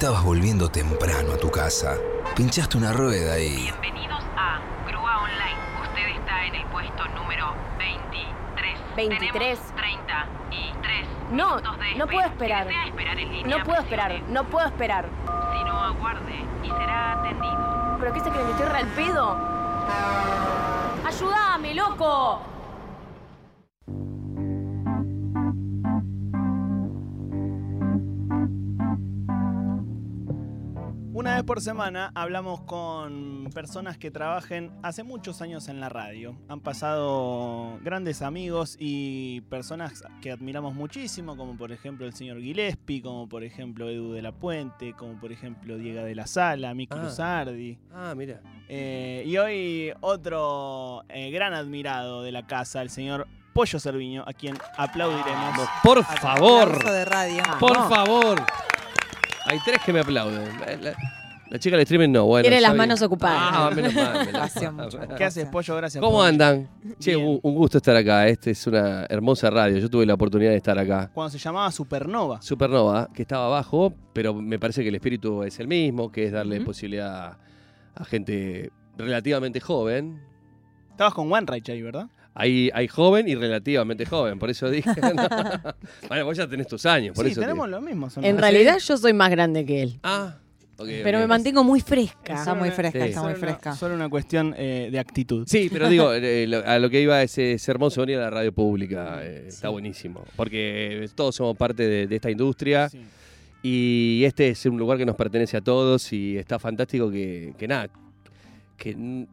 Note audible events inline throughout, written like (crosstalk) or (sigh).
Estabas volviendo temprano a tu casa. Pinchaste una rueda y... Bienvenidos a Grúa Online. Usted está en el puesto número 23. 23. Tenemos 30 y 3 No, minutos de no puedo esperar. Si desea esperar en línea, No puedo esperar, presione. no puedo esperar. Si no, aguarde y será atendido. ¿Pero qué se creen que estoy re al pedo? ¡Ayúdame, loco! Vez por semana hablamos con personas que trabajen hace muchos años en la radio. Han pasado grandes amigos y personas que admiramos muchísimo, como por ejemplo el señor Gillespie, como por ejemplo Edu de la Puente, como por ejemplo Diego de la Sala, Miki Ah. Luzardi. Ah, mira. Eh, y hoy otro eh, gran admirado de la casa, el señor Pollo Cerviño, a quien aplaudiremos. Por favor. De radio. Por favor. Hay tres que me aplauden. La, la chica del streaming no, bueno. Tiene las bien. manos ocupadas. Ah, menos mal. menos Gracias mal. mucho. ¿Qué haces, Pollo? Gracias ¿Cómo andan? Che, un, un gusto estar acá. Este es una hermosa radio. Yo tuve la oportunidad de estar acá. Cuando se llamaba Supernova. Supernova, que estaba abajo, pero me parece que el espíritu es el mismo, que es darle posibilidad a gente relativamente joven. Estabas con One Right ahí, ¿verdad? Hay, hay joven y relativamente joven, por eso dije. (laughs) bueno, vos ya tenés tus años, por sí, eso. te- tenemos lo mismo. son En realidad yo soy más grande que él. Ah, Pero me mantengo muy fresca. Está muy fresca, Sí. está muy Solo una- fresca. Solo una cuestión eh, de actitud. Sí, pero digo, (laughs) eh, lo- a lo que iba es, es hermoso venir a la radio pública. eh, Está buenísimo. Porque todos somos parte de, de esta industria Sí. y este es un lugar que nos pertenece a todos y está fantástico que, que nada, que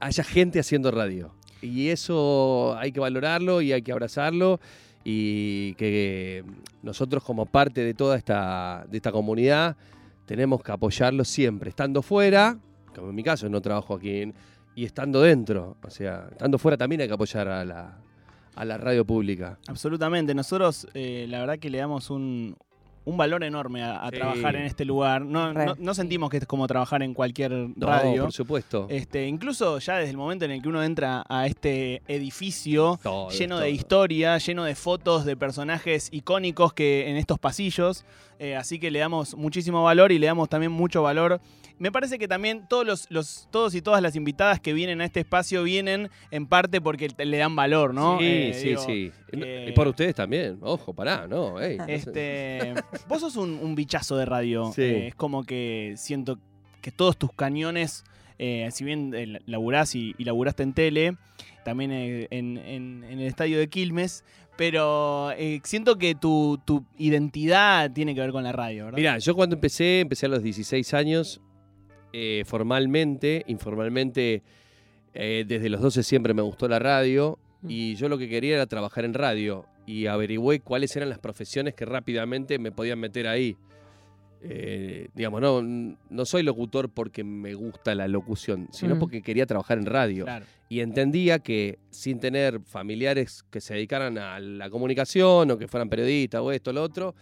haya gente haciendo radio. Y eso hay que valorarlo y hay que abrazarlo y que nosotros como parte de toda esta, de esta comunidad tenemos que apoyarlo siempre, estando fuera, como en mi caso no trabajo aquí, y estando dentro. O sea, estando fuera también hay que apoyar a la, a la radio pública. Absolutamente. Nosotros, eh, la verdad que le damos un, un valor enorme a, a Sí. trabajar en este lugar. No, no, no sentimos que es como trabajar en cualquier No, radio. por supuesto. Este, incluso ya desde el momento en el que uno entra a este edificio Todo, lleno de historia, lleno de fotos de personajes icónicos que en estos pasillos. eh, así que le damos muchísimo valor y le damos también mucho valor. Me parece que también todos los, los- todos y todas las invitadas que vienen a este espacio vienen en parte porque le dan valor, ¿no? Sí, Eh, sí, digo, sí. Eh, y por ustedes también. Ojo, pará, no. ey, no sé. Este, vos sos un, un bichazo de radio. Sí. Eh, es como que siento que todos tus cañones, eh, si bien eh, laburás y, y laburaste en tele, también eh, en, en- en el estadio de Quilmes, pero eh, siento que tu, tu identidad tiene que ver con la radio, ¿verdad? Mirá, yo cuando empecé, empecé a los 16 años, eh, formalmente, informalmente, eh, desde los 12 siempre me gustó la radio y yo lo que quería era trabajar en radio y averigüé cuáles eran las profesiones que rápidamente me podían meter ahí. Eh, digamos, no, no soy locutor porque me gusta la locución, sino Mm. porque quería trabajar en radio. Claro. y entendía que sin tener familiares que se dedicaran a la comunicación o que fueran periodistas o esto o lo otro,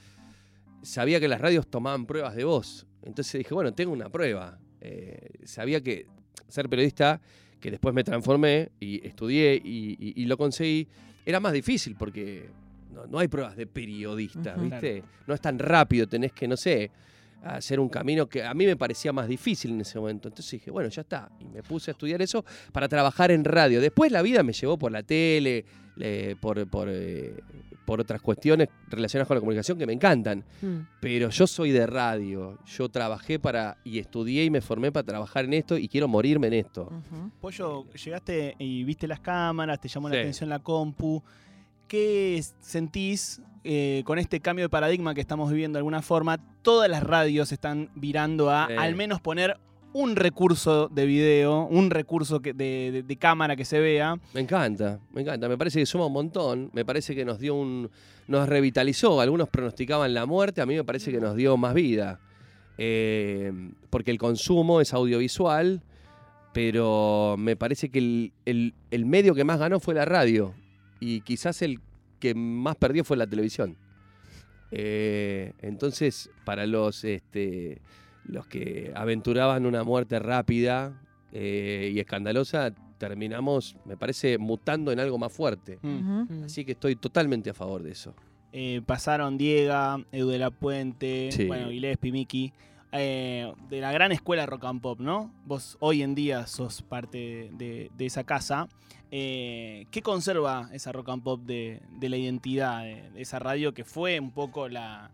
sabía que las radios tomaban pruebas de voz. Entonces dije, bueno, tengo una prueba. Eh, sabía que ser periodista, que después me transformé y estudié y, y- y lo conseguí, era más difícil porque no, no hay pruebas de periodista. ¿viste? No es tan rápido, tenés que, no sé, hacer un camino que a mí me parecía más difícil en ese momento. Entonces dije, bueno, ya está. Y me puse a estudiar eso para trabajar en radio. Después la vida me llevó por la tele, le- por, por, eh, por otras cuestiones relacionadas con la comunicación que me encantan. Mm. Pero yo soy de radio. Yo trabajé para y estudié y me formé para trabajar en esto y quiero morirme en esto. Pollo, llegaste y viste las cámaras, te llamó la atención la compu. ¿Qué sentís eh, con este cambio de paradigma que estamos viviendo de alguna forma? Todas las radios están virando a Sí. al menos poner un recurso de video, un recurso de cámara que se vea. Me encanta, me encanta. Me parece que suma un montón. Me parece que nos dio un. nos revitalizó. Algunos pronosticaban la muerte, a mí me parece que nos dio más vida. Eh, porque el consumo es audiovisual, pero me parece que el, el- el medio que más ganó fue la radio. Y quizás el que más perdió fue la televisión. Eh, entonces, para los, este, los que aventuraban una muerte rápida eh, y escandalosa, terminamos, me parece, mutando en algo más fuerte. Mm. Ujú. Así que estoy totalmente a favor de eso. Eh, pasaron Diega, Edu de la Puente, Sí. bueno, Gillespie, Miki. eh, de la gran escuela rock and pop, ¿no? Vos hoy en día sos parte de, de esa casa. Eh, ¿Qué conserva esa rock and pop de, de la identidad de, de esa radio que fue un poco la,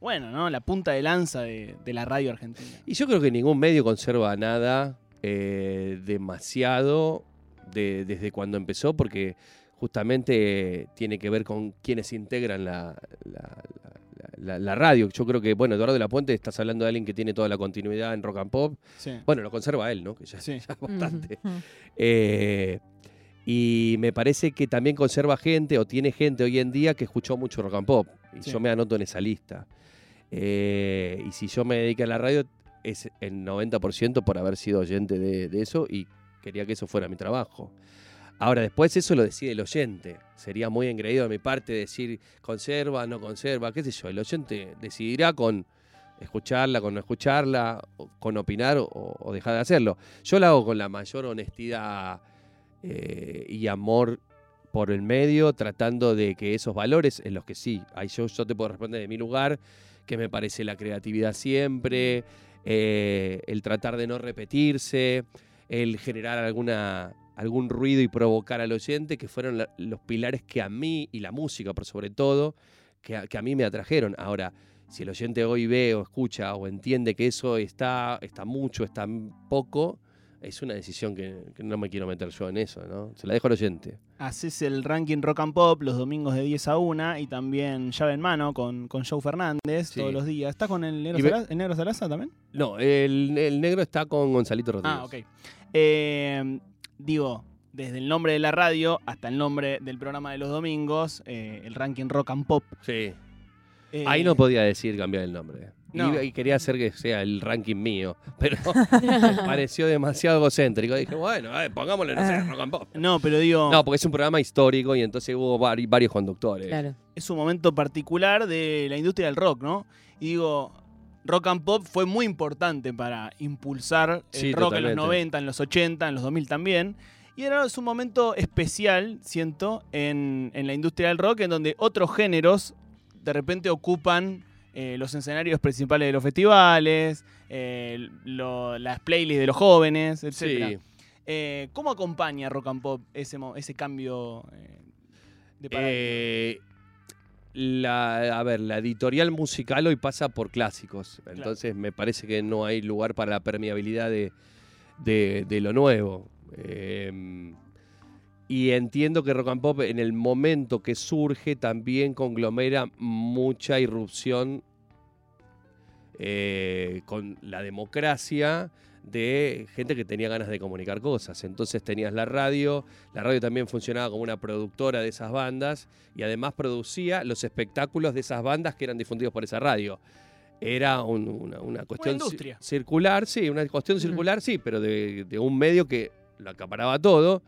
bueno, ¿no? La punta de lanza de, de la radio argentina. Y yo creo que ningún medio conserva nada eh, demasiado de- desde cuando empezó, porque justamente tiene que ver con quienes integran la, la- la- la- la radio. Yo creo que, bueno, Eduardo de la Puente, estás hablando de alguien que tiene toda la continuidad en rock and pop. Sí. Bueno, lo conserva él, ¿no? Que ya, Sí. (laughs) ya es bastante. Eh, y me parece que también conserva gente o tiene gente hoy en día que escuchó mucho rock and pop. Y Sí. yo me anoto en esa lista. Eh, y si yo me dediqué a la radio, es el 90% por haber sido oyente de, de eso y quería que eso fuera mi trabajo. Ahora, después eso lo decide el oyente. Sería muy engreído de mi parte decir conserva, no conserva, qué sé yo. El oyente decidirá con escucharla, con no escucharla, con opinar o, o dejar de hacerlo. Yo la hago con la mayor honestidad eh, y amor por el medio, tratando de que esos valores en los que sí, ahí yo, yo te puedo responder de mi lugar, que me parece la creatividad siempre, eh, el tratar de no repetirse, el generar alguna, algún ruido y provocar al oyente, que fueron los pilares que a mí, y la música por sobre todo, que a, que a mí me atrajeron. Ahora, si el oyente hoy ve o escucha o entiende que eso está, está mucho, está poco, es una decisión que, que no me quiero meter yo en eso, ¿no? Se la dejo al oyente. Haces el ranking rock and pop los domingos de 10 a 1 y también llave en mano con, con Joe Fernández Sí. todos los días. ¿Estás con el negro, Y ve- Sala- el negro Salaza también? No, el, el negro está con Gonzalito Rodríguez. Ah, ok. Eh, digo, desde el nombre de la radio hasta el nombre del programa de los domingos, eh, el ranking rock and pop. Sí. Eh, Ahí no podía decir cambiar el nombre. No. Iba- Y, quería hacer que sea el ranking mío, pero (laughs) me pareció demasiado egocéntrico. Dije, bueno, eh, pongámosle, no sé, rock and pop. No, pero digo, No, porque es un programa histórico y entonces hubo vari- varios conductores. Claro. es un momento particular de la industria del rock, ¿no? Y digo, rock and pop fue muy importante para impulsar el Sí, rock en totalmente. los 90, en los 80, en los 2000 también. Y ahora es un momento especial, siento, en, en la industria del rock, en donde otros géneros de repente ocupan eh, los escenarios principales de los festivales, eh, lo- las playlists de los jóvenes, etc. Sí. Eh, ¿Cómo acompaña Rock and Pop ese, ese cambio de paradigma? La, a ver, la editorial musical hoy pasa por clásicos. Entonces me parece que no hay lugar para la permeabilidad de, de- de lo nuevo. Eh, y entiendo que Rock and Pop en el momento que surge también conglomera mucha irrupción eh, con la democracia de gente que tenía ganas de comunicar cosas. Entonces tenías la radio, la radio también funcionaba como una productora de esas bandas y además producía los espectáculos de esas bandas que eran difundidos por esa radio. Era un- una, una cuestión circular, sí, una cuestión circular, sí, pero de, de un medio que lo acaparaba todo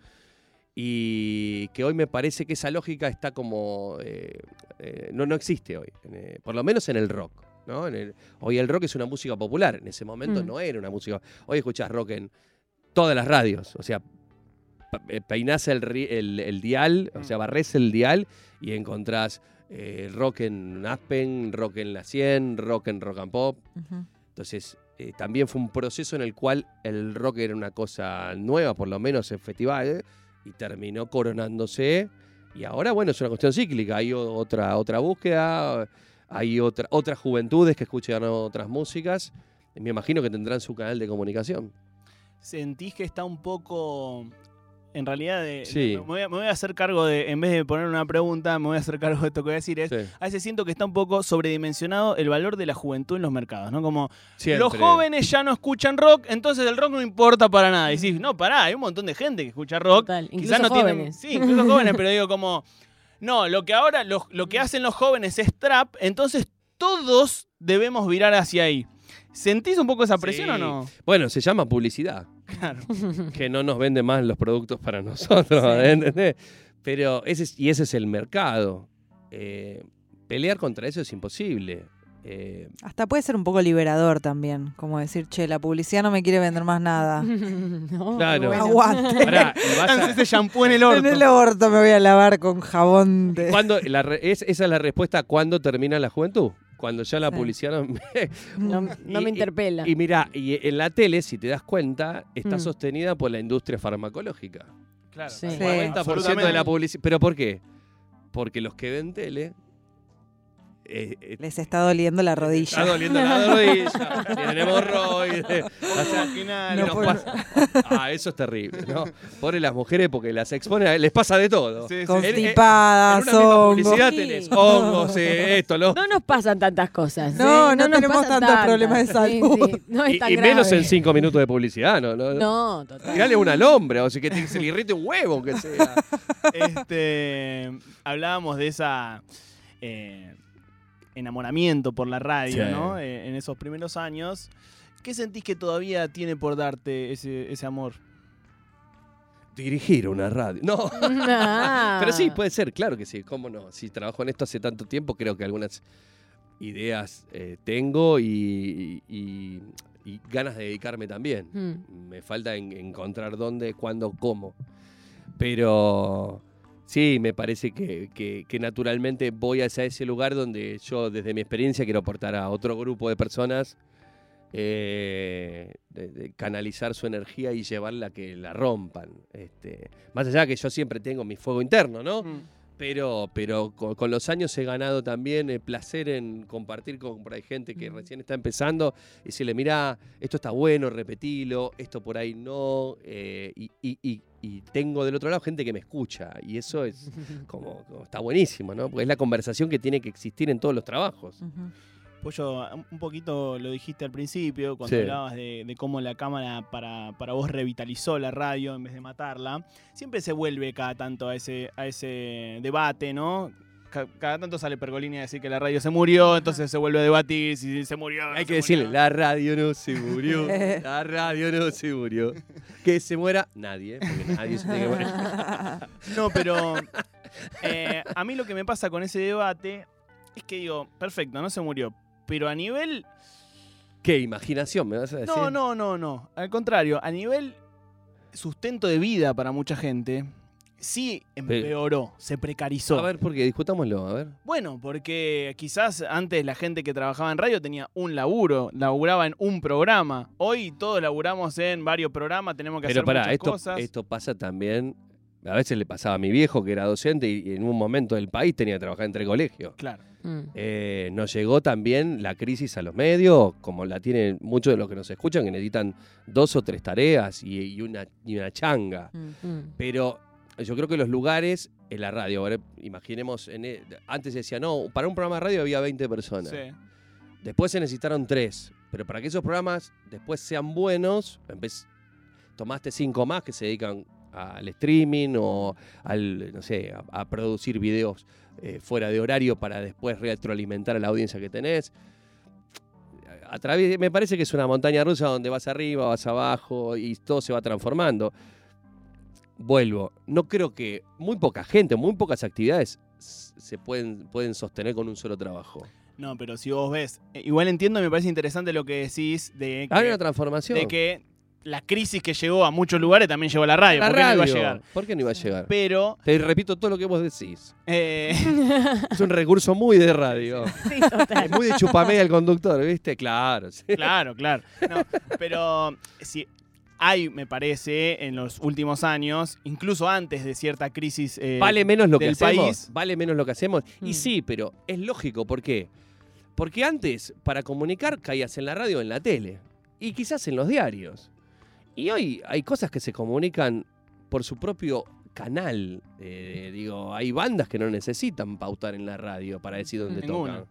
y que hoy me parece que esa lógica está como... eh, eh, no, no existe hoy, eh, por lo menos en el rock. ¿No? En el- hoy el rock es una música popular, en ese momento Mm. no era una música... Hoy escuchás rock en todas las radios, o sea, eh, peinás el, el- el dial, o sea, barres el dial y encontrás eh, rock en Aspen, rock en La 100, rock en Rock and Pop. Entonces, eh, también fue un proceso en el cual el rock era una cosa nueva, por lo menos en festivales, y terminó coronándose. Y ahora, bueno, es una cuestión cíclica. Hay otra, otra búsqueda, hay otra, otras juventudes que escuchan otras músicas. Me imagino que tendrán su canal de comunicación. ¿Sentís que está un poco... En realidad, de- Sí. me, voy a, me voy a hacer cargo de, en vez de poner una pregunta, me voy a hacer cargo de esto que voy a decir. Es, Sí. A veces siento que está un poco sobredimensionado el valor de la juventud en los mercados, ¿no? Como Siempre. los jóvenes ya no escuchan rock, entonces el rock no importa para nada. Y decís, no, pará, hay un montón de gente que escucha rock. Total, incluso Quizás no tienen. jóvenes. Sí, incluso jóvenes, pero digo como. (laughs) No, lo que ahora, lo, lo que hacen los jóvenes es trap, entonces todos debemos virar hacia ahí. ¿Sentís un poco esa presión Sí. o no? Bueno, se llama publicidad. Claro. (laughs) que no nos vende más los productos para nosotros, ¿entendés? Pero ese es, y ese es el mercado. Eh, pelear contra eso es imposible. Eh, Hasta puede ser un poco liberador también, como decir, che, la publicidad no me quiere vender más nada. (laughs) No, Claro. bueno. Aguante. pará, y vas (laughs) a- ese shampoo en el orto. En el orto me voy a lavar con jabón de... ¿cuándo- la re- es- esa es la respuesta cuándo termina la juventud. Cuando ya la Sí. publicidad no me, No, no Y- me interpela. Y mira, y en la tele, si te das cuenta, está Mm. sostenida por la industria farmacológica. Claro. Sí. El Sí. 90% de la publicidad. ¿Pero por qué? Porque los que ven tele. Eh, eh, Les está doliendo la está rodilla. doliendo la rodilla, (laughs) tienen hemorroides. o sea, No nos pasa- Ah, eso es terrible, ¿no? Pobre las mujeres porque las exponen, les pasa de todo. Sí, sí. Constipadas, hongos. publicidad Sí. tenés hongos, eh, esto, lo No nos pasan tantas cosas. No, ¿eh? no nos tenemos tantos problemas de salud. sí, No es y, tan y menos grave. en cinco minutos de publicidad, ¿no? no, no. Total. Tirale una al hombre, o sea, que te- se le irrite un huevo, aunque sea. este, hablábamos de esa eh, enamoramiento por la radio, Sí. ¿no? Eh, en esos primeros años. ¿Qué sentís que todavía tiene por darte ese, ese amor? Dirigir una radio. No. Ah. (laughs) (laughs) Pero sí, puede ser, claro que sí, cómo no. Si trabajo en esto hace tanto tiempo, creo que algunas ideas eh, tengo y, y- y ganas de dedicarme también. Mm. Me falta en- encontrar dónde, cuándo, cómo. Pero sí, me parece que, que- que naturalmente voy hacia ese lugar donde yo, desde mi experiencia, quiero aportar a otro grupo de personas, eh, de- de canalizar su energía y llevarla a que la rompan. Este, más allá que yo siempre tengo mi fuego interno, ¿no? Pero, pero con, con los años he ganado también el placer en compartir con por ahí gente que recién está empezando y decirle, mira, esto está bueno, repetilo, esto por ahí no. eh, y, y- y- y tengo del otro lado gente que me escucha. Y eso es (laughs) como, como está buenísimo, ¿no? Porque es la conversación que tiene que existir en todos los trabajos. Pollo, un- poquito lo dijiste al principio, cuando Sí. hablabas de, de cómo la cámara para, para vos revitalizó la radio en vez de matarla. Siempre se vuelve cada tanto a ese, a ese debate, ¿no? Ca- Cada tanto sale Pergolini a decir que la radio se murió, entonces se vuelve a debatir si se murió. no Hay se que decirle, la radio no se murió, (laughs) la radio no se murió. Que se muera nadie, porque nadie se tiene que morir. (laughs) No, pero eh, a mí lo que me pasa con ese debate es que digo, perfecto, no se murió. Pero a nivel ¿Qué imaginación me vas a decir? No, no, no, no. Al contrario, a nivel sustento de vida para mucha gente, sí empeoró, se precarizó. A ver, porque discutámoslo, a ver. Bueno, porque quizás antes la gente que trabajaba en radio tenía un laburo, laburaba en un programa. Hoy todos laburamos en varios programas, tenemos que Pero hacer pará, muchas esto, cosas. esto pasa también. A veces le pasaba a mi viejo, que era docente, y en un momento del país tenía que trabajar entre colegios. Claro. Mm. Eh, nos llegó también la crisis a los medios, como la tienen muchos de los que nos escuchan, que necesitan dos o tres tareas y, y una, y una changa. Mm. Mm. Pero yo creo que los lugares en la radio, ahora imaginemos, en e- antes decía, no, para un programa de radio había 20 personas. Sí. Después se necesitaron tres. Pero para que esos programas después sean buenos, tomaste cinco más que se dedican al streaming o al, no sé, a, a producir videos eh, fuera de horario para después retroalimentar a la audiencia que tenés. A través, me parece que es una montaña rusa donde vas arriba, vas abajo y todo se va transformando. Vuelvo, no creo que muy poca gente, muy pocas actividades se pueden, pueden sostener con un solo trabajo. No, pero si vos ves, eh, igual entiendo y me parece interesante lo que decís de Hay que, una transformación. de que la crisis que llegó a muchos lugares también llegó a la radio. La ¿Por qué no iba a radio. llegar? ¿Por qué no iba a llegar? Pero Te repito todo lo que vos decís. eh, (laughs) Es un recurso muy de radio. (laughs) Sí, total. Es muy de chupamé al conductor, ¿viste? Claro. sí. Claro, claro. No, pero si hay, me parece, en los últimos años, incluso antes de cierta crisis. eh, ¿Vale menos lo que hacemos? país. ¿Vale menos lo que hacemos? Y Mm. sí, pero es lógico. ¿Por qué? Porque antes, para comunicar, caías en la radio o en la tele. Y quizás en los diarios. Y hoy hay cosas que se comunican por su propio canal. Eh, digo, hay bandas que no necesitan pautar en la radio para decir dónde Ninguna. tocan.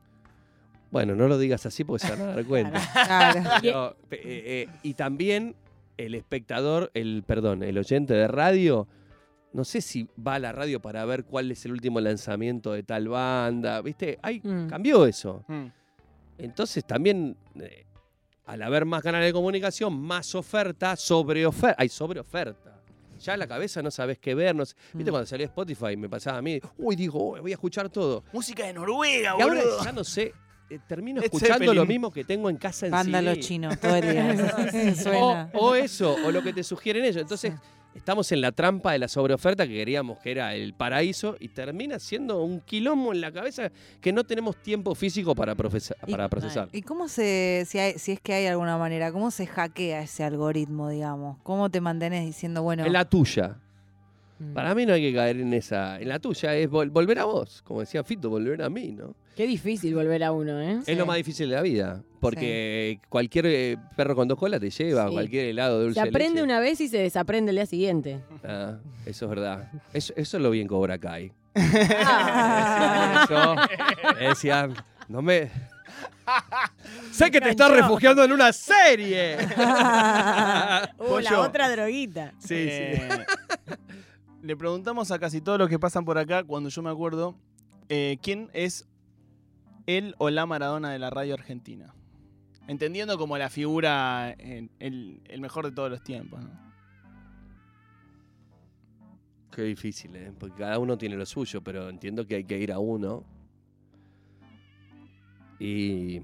Bueno, no lo digas así porque se van a dar cuenta. (laughs) Claro. (laughs) Pero, eh, eh, y también el espectador, el perdón, el oyente de radio, no sé si va a la radio para ver cuál es el último lanzamiento de tal banda, ¿viste? Ay, Mm. cambió eso. Mm. Entonces también, eh, al haber más canales de comunicación, más oferta, sobre oferta. Hay sobre oferta. Ya en la cabeza no sabes qué ver. No sé- ¿Viste Mm. cuando salió Spotify? Me pasaba a mí. Uy, digo, uy, voy a escuchar todo. Música de Noruega, Y ahora boludo. ya no sé. eh, termino (laughs) escuchando lo Zeppelin. mismo que tengo en casa en Vándalo CD. chino todo el día. (laughs) (laughs) O eso, o lo que te sugieren ellos. Entonces, estamos en la trampa de la sobreoferta que queríamos que era el paraíso y termina siendo un quilombo en la cabeza que no tenemos tiempo físico para, Y- procesar. ¿Y cómo se, si, hay- si es que hay alguna manera, cómo se hackea ese algoritmo, digamos? ¿Cómo te mantenés diciendo, bueno, En la tuya. Mm. Para mí no hay que caer en esa. En la tuya es vol- volver a vos. Como decía Fito, volver a mí, ¿no? Qué difícil volver a uno, ¿eh? Es lo más difícil de la vida. Porque cualquier eh, perro con dos colas te lleva, Sí. cualquier helado de dulce Se de aprende leche. una vez y se desaprende el día siguiente. Ah, eso es verdad. Eso, eso lo vi en Cobra Kai. Ah. Eso, me decían, no me... sé que te estás refugiando en una serie. (laughs) Uh, la otra droguita. sí, sí. Eh, le preguntamos a casi todos los que pasan por acá, cuando yo me acuerdo, eh, quién es él o la Maradona de la radio argentina. Entendiendo como la figura, eh, el, el mejor de todos los tiempos. ¿no? Qué difícil, ¿eh? Porque cada uno tiene lo suyo, pero entiendo que hay que ir a uno. Y.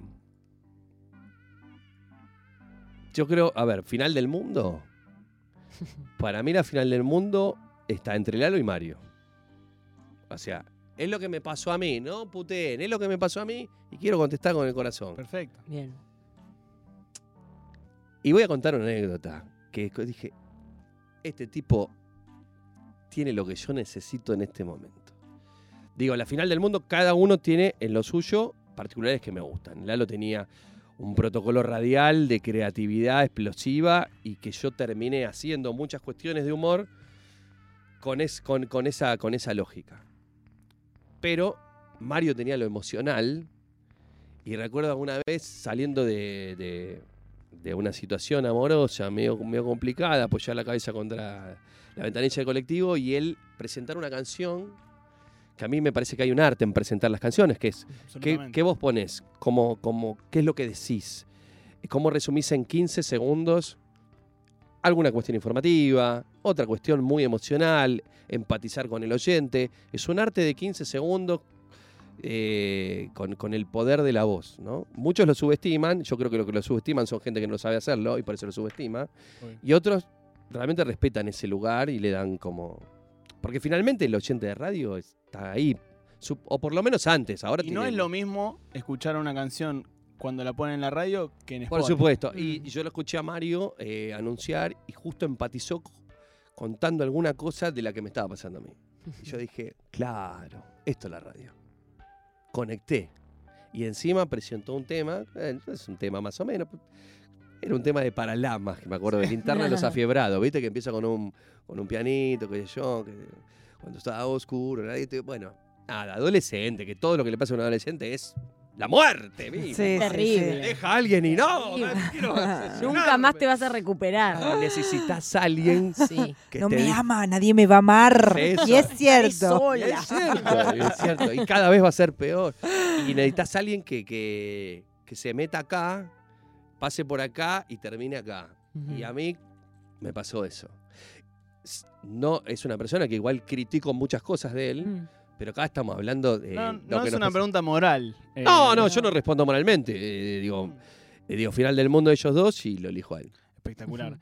Yo creo, a ver, final del mundo. (laughs) Para mí, la final del mundo está entre Lalo y Mario. O sea, es lo que me pasó a mí, ¿no? Puteen, es lo que me pasó a mí y quiero contestar con el corazón. Perfecto. Bien. Y voy a contar una anécdota. Que dije, este tipo tiene lo que yo necesito en este momento. Digo, la final del mundo, cada uno tiene en lo suyo particulares que me gustan. Lalo tenía un protocolo radial de creatividad explosiva y que yo terminé haciendo muchas cuestiones de humor con, es- con- con esa, con esa lógica. Pero Mario tenía lo emocional y recuerdo alguna vez saliendo de, de- de una situación amorosa medio, medio complicada, apoyar la cabeza contra la ventanilla del colectivo y él presentar una canción que a mí me parece que hay un arte en presentar las canciones, que es ¿Qué, vos pones? Como, como, ¿Qué es lo que decís? ¿Cómo resumís en 15 segundos alguna cuestión informativa, otra cuestión muy emocional, empatizar con el oyente? Es un arte de 15 segundos eh, con, con el poder de la voz. ¿no? Muchos lo subestiman, yo creo que lo que lo subestiman son gente que no sabe hacerlo y por eso lo subestima. Y otros realmente respetan ese lugar y le dan como... Porque finalmente el oyente de radio está ahí, o por lo menos antes. Ahora Y no es lo mismo escuchar una canción cuando la ponen en la radio que en Por Spotify. supuesto. Mm. Y, y yo lo escuché a Mario eh, anunciar y justo empatizó contando alguna cosa de la que me estaba pasando a mí. Y yo dije, claro, esto es la radio. Conecté. Y encima presentó un tema, eh, es un tema más o menos. Era un tema de Paralamas, que me acuerdo de Linterna de los (laughs) Afiebrados, ¿viste? Que empieza con un, con un pianito, qué sé yo, que cuando estaba oscuro, nadie te- bueno, nada, adolescente, que todo lo que le pasa a un adolescente es la muerte, Sí, misma. sí, Terrible. sí. Deja a alguien y no, Sí. no quiero (laughs) Nunca más te vas a recuperar. Necesitas a alguien Sí. que no te me diga- ama, nadie me va a amar. Eso. Y es cierto. Y. Es cierto, es cierto. Y cada vez va a ser peor. Y necesitas a alguien que, que, que se meta acá, pase por acá y termine acá. Y a mí me pasó eso. No, es una persona que igual critico muchas cosas de él, Mm. Pero acá estamos hablando de. No, lo no que es una pasa. pregunta moral. eh, No, no, yo no respondo moralmente. eh, digo, eh, digo, final del mundo de ellos dos y lo elijo a él. Espectacular.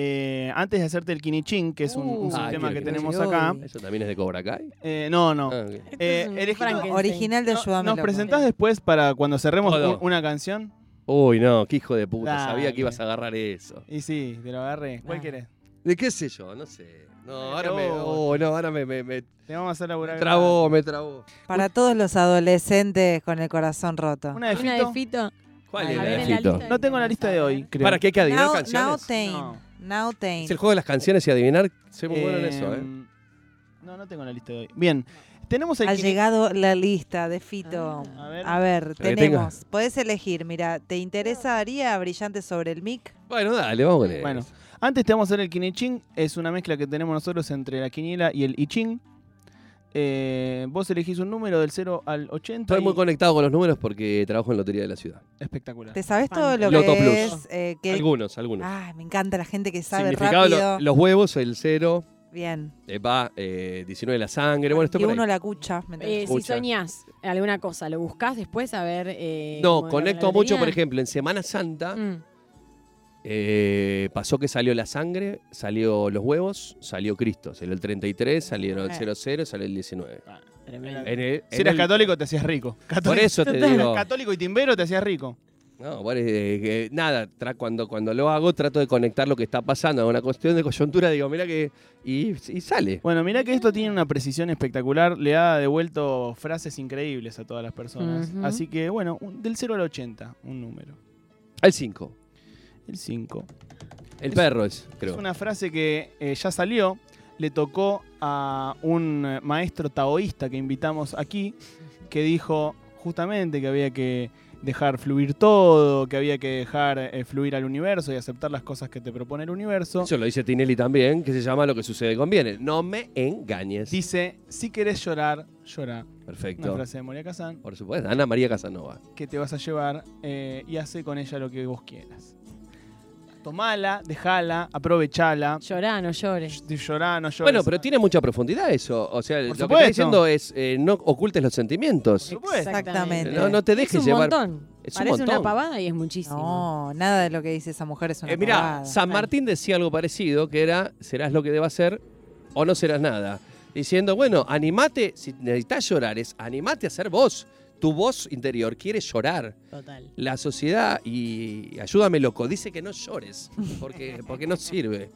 Eh, antes de hacerte el Kinichín, que es un, un Uh, Ah, sistema que tenemos acá. ¿Eso también es de Cobra Kai? eh, no, no. Ah, ok. Esto Eh, es un elegí- Frankenstein. Original de No, Ayúdame ¿Nos Loco. presentás después para cuando cerremos una canción? Uy, no, qué hijo de puta. Sabía que ibas a agarrar eso. Y sí, te lo agarré. ¿Cuál Ah. querés? ¿De qué sé yo? No sé. No, ahora me. No. Oh, no, ahora me, me, me Te vamos a hacer laburar. trabó, me trabó. Para todos los adolescentes con el corazón roto. Una de Una Fito. de Fito. ¿Cuál A es ver, la de en la Fito? lista. No tengo la lista de hoy, creo. ¿Para qué hay que adivinar Now, canciones? now Tain. No. Now Tain. Es el juego de las canciones y adivinar. Soy muy bueno en eso, ¿eh? Em, No, no tengo la lista de hoy. Bien. Tenemos el Ha llegado la lista de Fito. Ah. A ver. A ver, que tenemos. Podés elegir, mira, ¿te interesaría Brillante sobre el mic? Bueno, dale, vamos con eso. Bueno, antes te vamos a hacer el Kinichín. Es una mezcla que tenemos nosotros entre la quiniela y el Ichín. Eh, vos elegís un número del 0 al 80. Estoy muy conectado con los números porque trabajo en Lotería de la Ciudad. Espectacular. ¿Te sabes todo lo Loto que Plus. es? eh, que- Algunos, algunos. Ay, me encanta la gente que sabe Significado, lo- rápido. los huevos, el cero, Bien. eh, va, eh, 19 la sangre. Bueno, esto Y por ahí. uno la cucha. mientras- Eh, si soñás alguna cosa, ¿lo buscás después a ver? eh, No, conecto mucho, por ejemplo, en Semana Santa. Mm. Eh, pasó que salió la sangre, salió los huevos, salió Cristo. Salió el 33, salieron el Eh. 00, salió el 19. Tremendo. En el- Si eras el- católico te hacías rico. Católico, Por eso te (laughs) digo. católico y timbero te hacías rico. No, bueno, eh, nada, tra- cuando, cuando lo hago trato de conectar lo que está pasando a una cuestión de coyuntura, digo, mira que. Y, y sale. Bueno, mirá que esto tiene una precisión espectacular, le ha devuelto frases increíbles a todas las personas. Así que, bueno, un- del 0 al 80, un número. Al 5. El 5. El Es- perro es, creo. Es una frase que eh, ya salió, le tocó a un eh, maestro taoísta que invitamos aquí, que dijo justamente que había que dejar fluir todo, que había que dejar eh, fluir al universo y aceptar las cosas que te propone el universo. Eso lo dice Tinelli también, que se llama Lo que sucede conviene. No me engañes. Dice, si querés llorar, llora. Una Perfecto. frase de Moria Kazan, Por supuesto, Ana María Casanova. que te vas a llevar eh, y hace con ella lo que vos quieras. Tomala, dejala, aprovechala. Llorá, no llores. Llorá, no llores. Bueno, pero tiene mucha profundidad eso. O sea, lo que está supuesto. diciendo es eh, no ocultes los sentimientos. supuesto. Exactamente. No, no te Es dejes un llevar. montón. Es un Parece una montón. pavada y es muchísimo. No, nada de lo que dice esa mujer es una Eh, mira, pavada. San Martín decía algo parecido, que era, serás lo que debas ser o no serás nada. Diciendo, bueno, animate, si necesitas llorar, es animate a ser vos. Tu voz interior quiere llorar. Total. La sociedad, y ayúdame loco, dice que no llores, porque, (laughs) porque no sirve.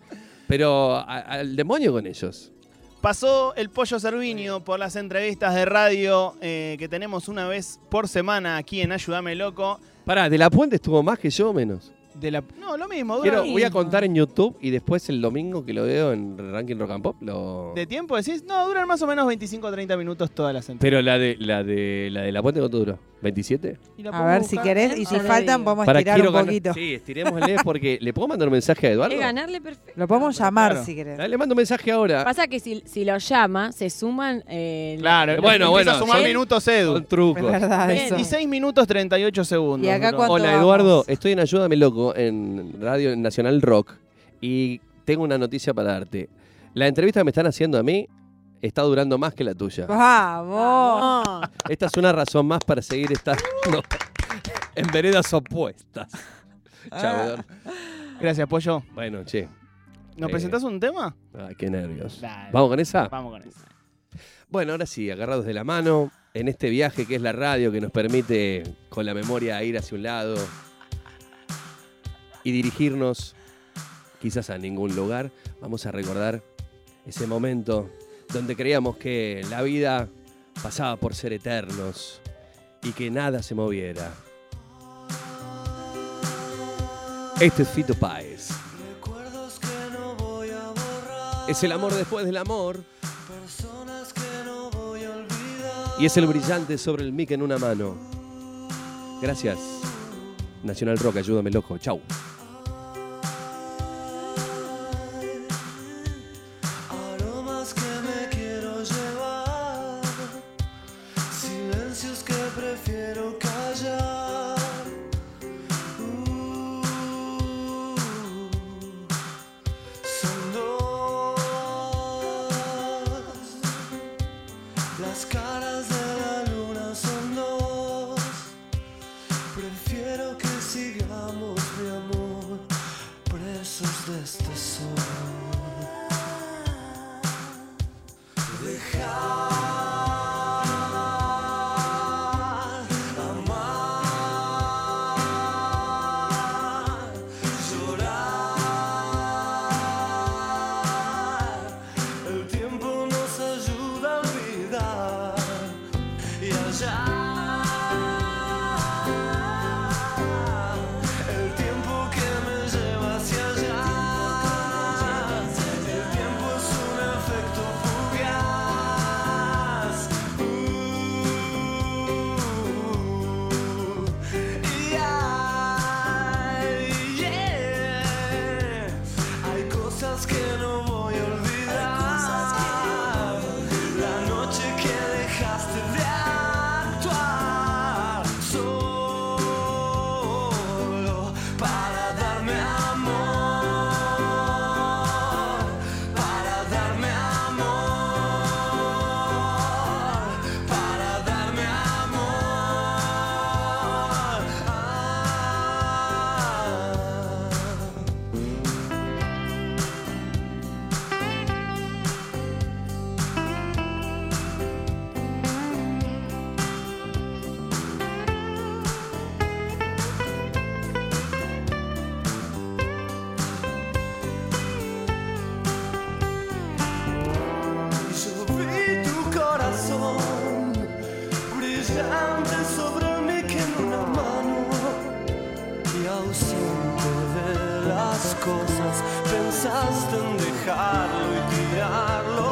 Pero a- al demonio con ellos. Pasó el pollo Cerviño por las entrevistas de radio eh, que tenemos una vez por semana aquí en Ayúdame Loco. Pará, ¿de la puente estuvo más que yo o menos? De la... No, lo mismo. dura- Quiero, voy a mismo. contar en YouTube y después el domingo que lo veo en Ranking Rock and Pop. Lo... ¿De tiempo decís? No, duran más o menos 25 o 30 minutos todas las entrevistas. Pero la de la de la de la puente cuánto duró? ¿27? Y la A ver si querés, y si faltan podemos Para estirar quiero un ganar- poquito. Sí, estirémosle porque le puedo mandar un mensaje a Eduardo. Es ganarle perfecto. Lo podemos llamar Claro. si querés. Dale, le mando un mensaje ahora. Pasa que si, si lo llama, se suman. eh, Claro, Bueno, empieza bueno, a sumar son- minutos Edu. Trucos. Es verdad eso. 26 minutos 38 segundos. ¿Y acá cuánto Hola vamos? Eduardo, estoy en Ayúdame Loco en Radio Nacional Rock y tengo una noticia para darte. La entrevista que me están haciendo a mí está durando más que la tuya. Vamos. Esta es una razón más para seguir estando (laughs) en veredas opuestas. Chao, Eduardo. Gracias, pollo. Bueno, che. ¿Nos Eh. presentás un tema? Ay, qué nervios. Dale. ¿Vamos con esa? Vamos con eso. Bueno, ahora sí, agarrados de la mano, en este viaje que es la radio que nos permite con la memoria ir hacia un lado y dirigirnos quizás a ningún lugar, vamos a recordar ese momento donde creíamos que la vida pasaba por ser eternos y que nada se moviera. Este es Fito Páez. Es el amor después del amor. Y es el brillante sobre el mic en una mano. Gracias. Nacional Rock, ayúdame loco. Chau. En dejarlo y tirarlo